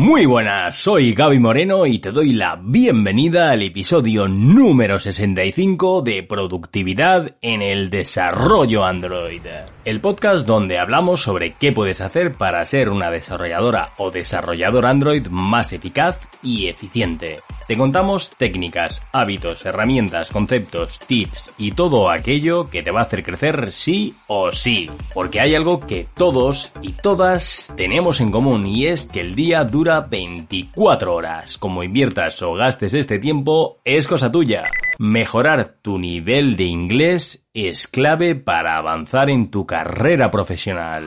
Muy buenas, soy Gaby Moreno y te doy la bienvenida al episodio número 65 de Productividad en el Desarrollo Android. El podcast donde hablamos sobre qué puedes hacer para ser una desarrolladora o desarrollador Android más eficaz y eficiente. Te contamos técnicas, hábitos, herramientas, conceptos, tips y todo aquello que te va a hacer crecer sí o sí. Porque hay algo que todos y todas tenemos en común y es que el día dura 24 horas. Como inviertas o gastes este tiempo es cosa tuya. Mejorar tu nivel de inglés es clave para avanzar en tu carrera profesional.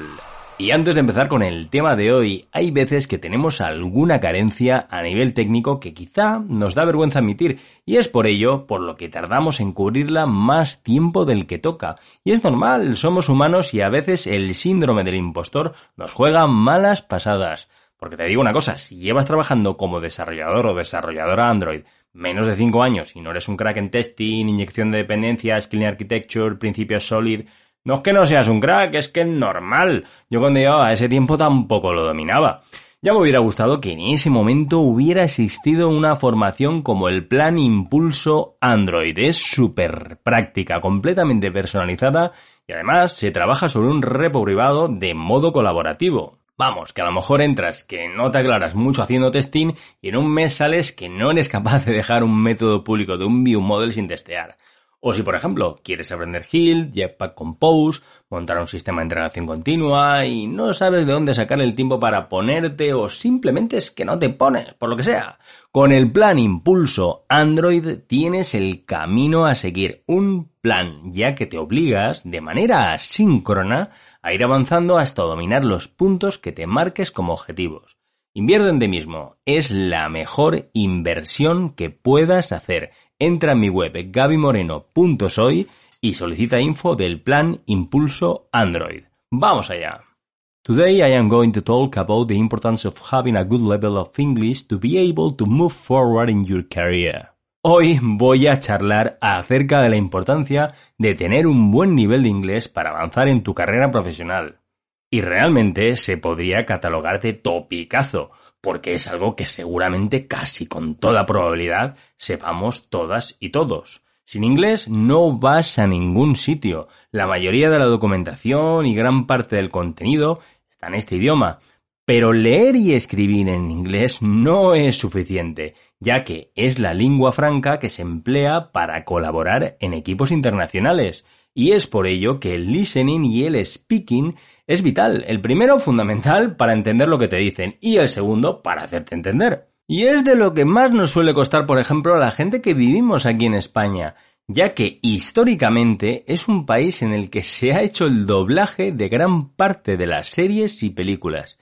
Y antes de empezar con el tema de hoy, hay veces que tenemos alguna carencia a nivel técnico que quizá nos da vergüenza admitir, y es por ello por lo que tardamos en cubrirla más tiempo del que toca. Y es normal, somos humanos y a veces el síndrome del impostor nos juega malas pasadas. Porque te digo una cosa, si llevas trabajando como desarrollador o desarrolladora Android menos de 5 años y no eres un crack en testing, inyección de dependencias, clean architecture, principios solid, no es que no seas un crack, es que es normal. Yo cuando llevaba ese tiempo tampoco lo dominaba. Ya me hubiera gustado que en ese momento hubiera existido una formación como el Plan Impulso Android. Es súper práctica, completamente personalizada y además se trabaja sobre un repo privado de modo colaborativo. Vamos, que a lo mejor entras que no te aclaras mucho haciendo testing y en un mes sales que no eres capaz de dejar un método público de un view model sin testear. O si, por ejemplo, quieres aprender Hill, Jetpack Compose, montar un sistema de integración continua y no sabes de dónde sacar el tiempo para ponerte o simplemente es que no te pones, por lo que sea. Con el plan Impulso Android tienes el camino a seguir, un plan ya que te obligas de manera asíncrona a ir avanzando hasta dominar los puntos que te marques como objetivos. Invierte en ti mismo, es la mejor inversión que puedas hacer entra en mi web gabimoreno.soy y solicita info del plan Impulso Android. ¡Vamos allá! Today I am going to talk about the importance of having a good level of English to be able to move forward in your career. Hoy voy a charlar acerca de la importancia de tener un buen nivel de inglés para avanzar en tu carrera profesional. Y realmente se podría catalogar de topicazo, porque es algo que seguramente casi con toda probabilidad sepamos todas y todos. Sin inglés no vas a ningún sitio. La mayoría de la documentación y gran parte del contenido está en este idioma. Pero leer y escribir en inglés no es suficiente, ya que es la lengua franca que se emplea para colaborar en equipos internacionales. Y es por ello que el listening y el speaking es vital. El primero, fundamental para entender lo que te dicen y el segundo, para hacerte entender. Y es de lo que más nos suele costar, por ejemplo, a la gente que vivimos aquí en España, ya que históricamente es un país en el que se ha hecho el doblaje de gran parte de las series y películas.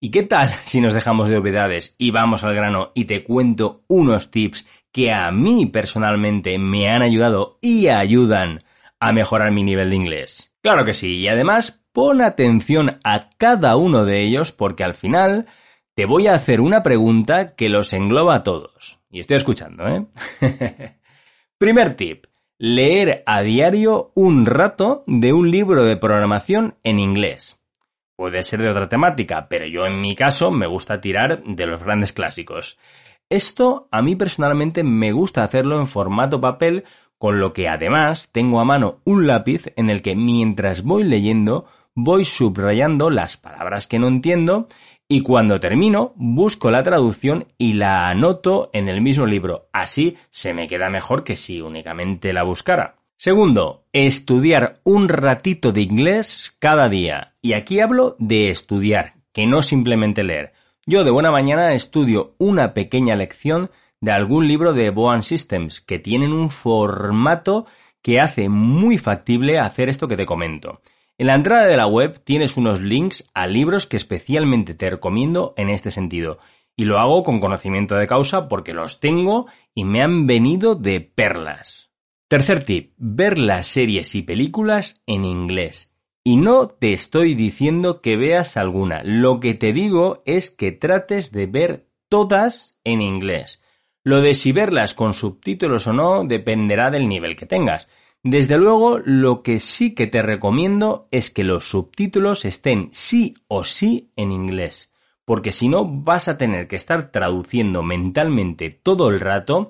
¿Y qué tal si nos dejamos de obviedades y vamos al grano y te cuento unos tips que a mí personalmente me han ayudado y ayudan a mejorar mi nivel de inglés? Claro que sí, y además pon atención a cada uno de ellos porque al final te voy a hacer una pregunta que los engloba a todos. Y estoy escuchando, ¿eh? Primer tip. Leer a diario un rato de un libro de programación en inglés. Puede ser de otra temática, pero yo en mi caso me gusta tirar de los grandes clásicos. Esto a mí personalmente me gusta hacerlo en formato papel, con lo que además tengo a mano un lápiz en el que mientras voy leyendo voy subrayando las palabras que no entiendo y cuando termino busco la traducción y la anoto en el mismo libro. Así se me queda mejor que si únicamente la buscara. Segundo, estudiar un ratito de inglés cada día. Y aquí hablo de estudiar, que no simplemente leer. Yo de buena mañana estudio una pequeña lección de algún libro de Boan Systems, que tienen un formato que hace muy factible hacer esto que te comento. En la entrada de la web tienes unos links a libros que especialmente te recomiendo en este sentido. Y lo hago con conocimiento de causa porque los tengo y me han venido de perlas. Tercer tip, ver las series y películas en inglés. Y no te estoy diciendo que veas alguna, lo que te digo es que trates de ver todas en inglés. Lo de si verlas con subtítulos o no dependerá del nivel que tengas. Desde luego, lo que sí que te recomiendo es que los subtítulos estén sí o sí en inglés, porque si no vas a tener que estar traduciendo mentalmente todo el rato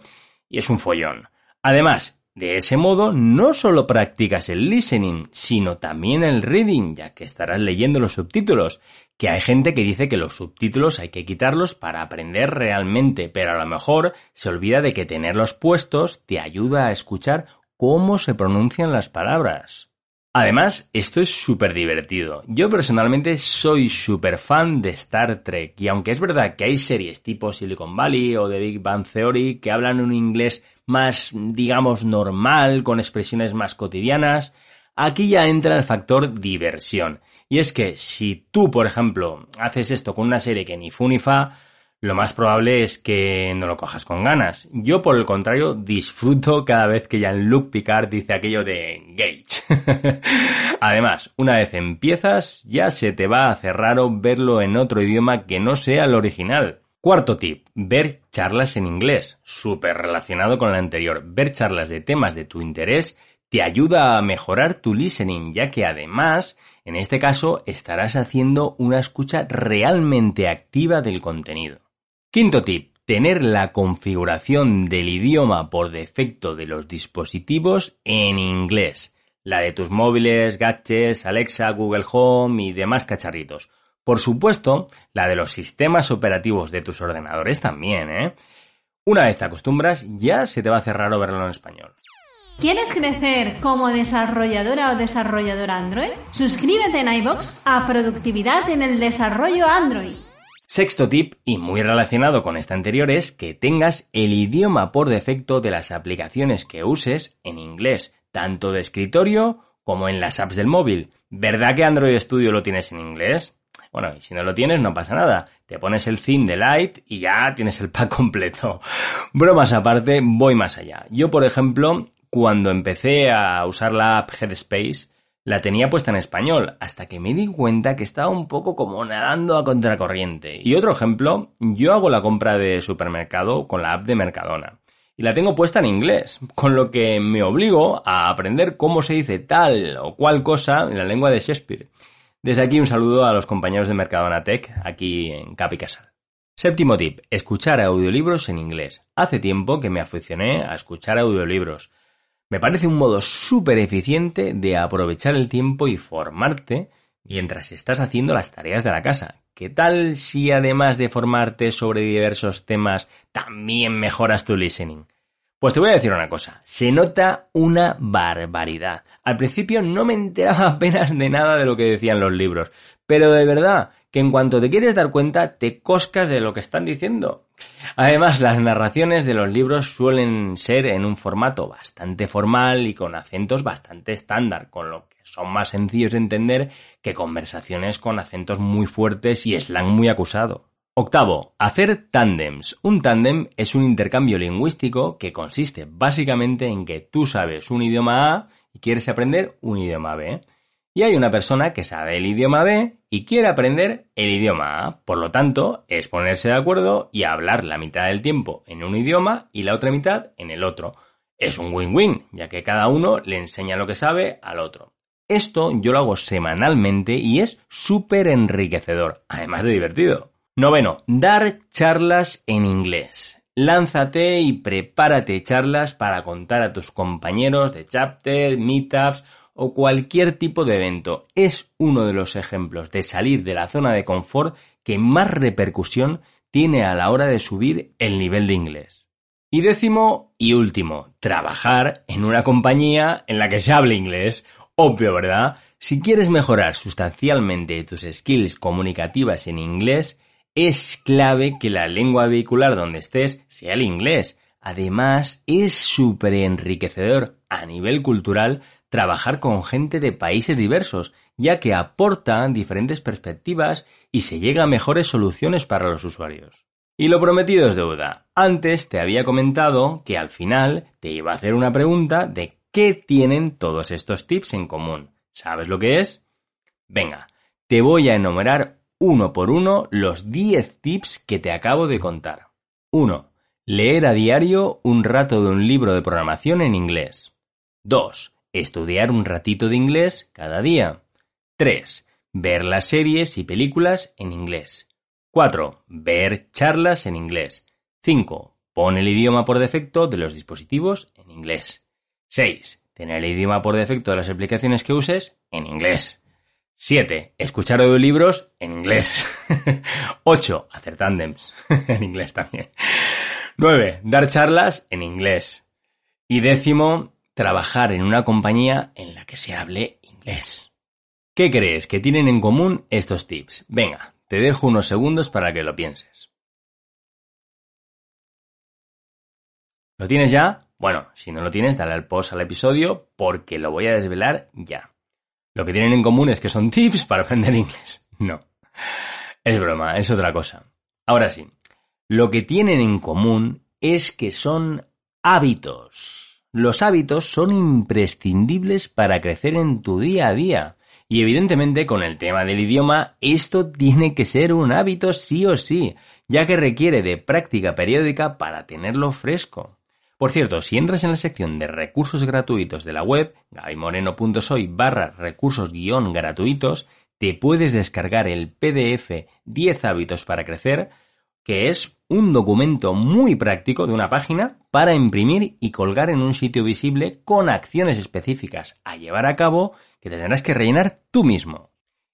y es un follón. Además, de ese modo no solo practicas el listening, sino también el reading, ya que estarás leyendo los subtítulos, que hay gente que dice que los subtítulos hay que quitarlos para aprender realmente, pero a lo mejor se olvida de que tenerlos puestos te ayuda a escuchar cómo se pronuncian las palabras. Además, esto es súper divertido. Yo personalmente soy súper fan de Star Trek y aunque es verdad que hay series tipo Silicon Valley o The Big Bang Theory que hablan un inglés más, digamos, normal, con expresiones más cotidianas, aquí ya entra el factor diversión. Y es que si tú, por ejemplo, haces esto con una serie que ni fu ni fa, lo más probable es que no lo cojas con ganas. Yo, por el contrario, disfruto cada vez que Jean-Luc Picard dice aquello de Gage. Además, una vez empiezas, ya se te va a hacer raro verlo en otro idioma que no sea el original. Cuarto tip, ver charlas en inglés. Súper relacionado con el anterior. Ver charlas de temas de tu interés te ayuda a mejorar tu listening, ya que además, en este caso, estarás haciendo una escucha realmente activa del contenido. Quinto tip, tener la configuración del idioma por defecto de los dispositivos en inglés, la de tus móviles, gadgets, Alexa, Google Home y demás cacharritos. Por supuesto, la de los sistemas operativos de tus ordenadores también, ¿eh? Una vez te acostumbras, ya se te va a hacer raro verlo en español. ¿Quieres crecer como desarrolladora o desarrollador Android? Suscríbete en iBox a Productividad en el Desarrollo Android. Sexto tip, y muy relacionado con este anterior, es que tengas el idioma por defecto de las aplicaciones que uses en inglés, tanto de escritorio como en las apps del móvil. ¿Verdad que Android Studio lo tienes en inglés? Bueno, y si no lo tienes, no pasa nada. Te pones el theme de Light y ya tienes el pack completo. Bromas aparte, voy más allá. Yo, por ejemplo, cuando empecé a usar la app Headspace, la tenía puesta en español, hasta que me di cuenta que estaba un poco como nadando a contracorriente. Y otro ejemplo, yo hago la compra de supermercado con la app de Mercadona. Y la tengo puesta en inglés, con lo que me obligo a aprender cómo se dice tal o cual cosa en la lengua de Shakespeare. Desde aquí un saludo a los compañeros de Mercadona Tech, aquí en Capi Casal. Séptimo tip, escuchar audiolibros en inglés. Hace tiempo que me aficioné a escuchar audiolibros. Me parece un modo súper eficiente de aprovechar el tiempo y formarte mientras estás haciendo las tareas de la casa. ¿Qué tal si además de formarte sobre diversos temas, también mejoras tu listening? Pues te voy a decir una cosa, se nota una barbaridad. Al principio no me enteraba apenas de nada de lo que decían los libros, pero de verdad que en cuanto te quieres dar cuenta te coscas de lo que están diciendo. Además, las narraciones de los libros suelen ser en un formato bastante formal y con acentos bastante estándar, con lo que son más sencillos de entender que conversaciones con acentos muy fuertes y slang muy acusado. Octavo, hacer tándems. Un tándem es un intercambio lingüístico que consiste básicamente en que tú sabes un idioma A y quieres aprender un idioma B y hay una persona que sabe el idioma B y quiere aprender el idioma A. Por lo tanto, es ponerse de acuerdo y hablar la mitad del tiempo en un idioma y la otra mitad en el otro. Es un win-win, ya que cada uno le enseña lo que sabe al otro. Esto yo lo hago semanalmente y es súper enriquecedor, además de divertido. Noveno, dar charlas en inglés. Lánzate y prepárate charlas para contar a tus compañeros de chapter, meetups o cualquier tipo de evento. Es uno de los ejemplos de salir de la zona de confort que más repercusión tiene a la hora de subir el nivel de inglés. Y décimo y último, trabajar en una compañía en la que se hable inglés. Obvio, ¿verdad? Si quieres mejorar sustancialmente tus skills comunicativas en inglés, es clave que la lengua vehicular donde estés sea el inglés. Además, es súper enriquecedor a nivel cultural trabajar con gente de países diversos, ya que aportan diferentes perspectivas y se llega a mejores soluciones para los usuarios. Y lo prometido es deuda. Antes te había comentado que al final te iba a hacer una pregunta de qué tienen todos estos tips en común. ¿Sabes lo que es? Venga, te voy a enumerar uno por uno los 10 tips que te acabo de contar. 1. Leer a diario un rato de un libro de programación en inglés. 2. Estudiar un ratito de inglés cada día. 3. Ver las series y películas en inglés. 4. Ver charlas en inglés. 5. Pon el idioma por defecto de los dispositivos en inglés. 6. Tener el idioma por defecto de las aplicaciones que uses en inglés. 7. Escuchar audiolibros en inglés. 8. Hacer tandems en inglés también. 9. Dar charlas en inglés. Y décimo, trabajar en una compañía en la que se hable inglés. ¿Qué crees que tienen en común estos tips? Venga, te dejo unos segundos para que lo pienses. ¿Lo tienes ya? Bueno, si no lo tienes, dale al post al episodio porque lo voy a desvelar ya. Lo que tienen en común es que son tips para aprender inglés. No. Es broma, es otra cosa. Ahora sí, lo que tienen en común es que son hábitos. Los hábitos son imprescindibles para crecer en tu día a día. Y evidentemente con el tema del idioma, esto tiene que ser un hábito sí o sí, ya que requiere de práctica periódica para tenerlo fresco. Por cierto, si entras en la sección de recursos gratuitos de la web, gabimoreno.soy barra recursos guion gratuitos, te puedes descargar el PDF 10 hábitos para crecer, que es un documento muy práctico de una página para imprimir y colgar en un sitio visible con acciones específicas a llevar a cabo que tendrás que rellenar tú mismo.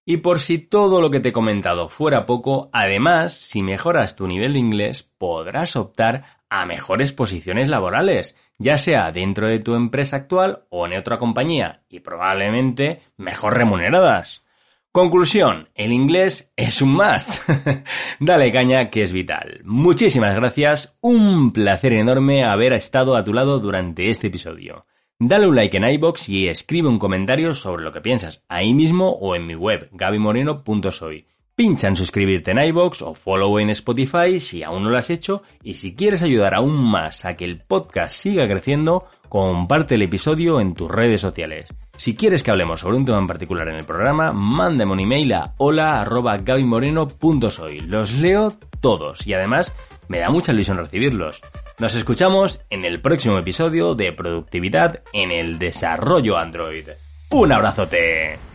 Y por si todo lo que te he comentado fuera poco, además, si mejoras tu nivel de inglés, podrás optar a mejores posiciones laborales, ya sea dentro de tu empresa actual o en otra compañía, y probablemente mejor remuneradas. Conclusión, el inglés es un must. Dale caña que es vital. Muchísimas gracias, un placer enorme haber estado a tu lado durante este episodio. Dale un like en iBox y escribe un comentario sobre lo que piensas ahí mismo o en mi web gabimoreno.soy. Pincha en suscribirte en iBox o follow en Spotify si aún no lo has hecho y si quieres ayudar aún más a que el podcast siga creciendo, comparte el episodio en tus redes sociales. Si quieres que hablemos sobre un tema en particular en el programa, mándame un email a hola@gabimoreno.soy. Los leo todos y además me da mucha ilusión recibirlos. Nos escuchamos en el próximo episodio de Productividad en el Desarrollo Android. ¡Un abrazote!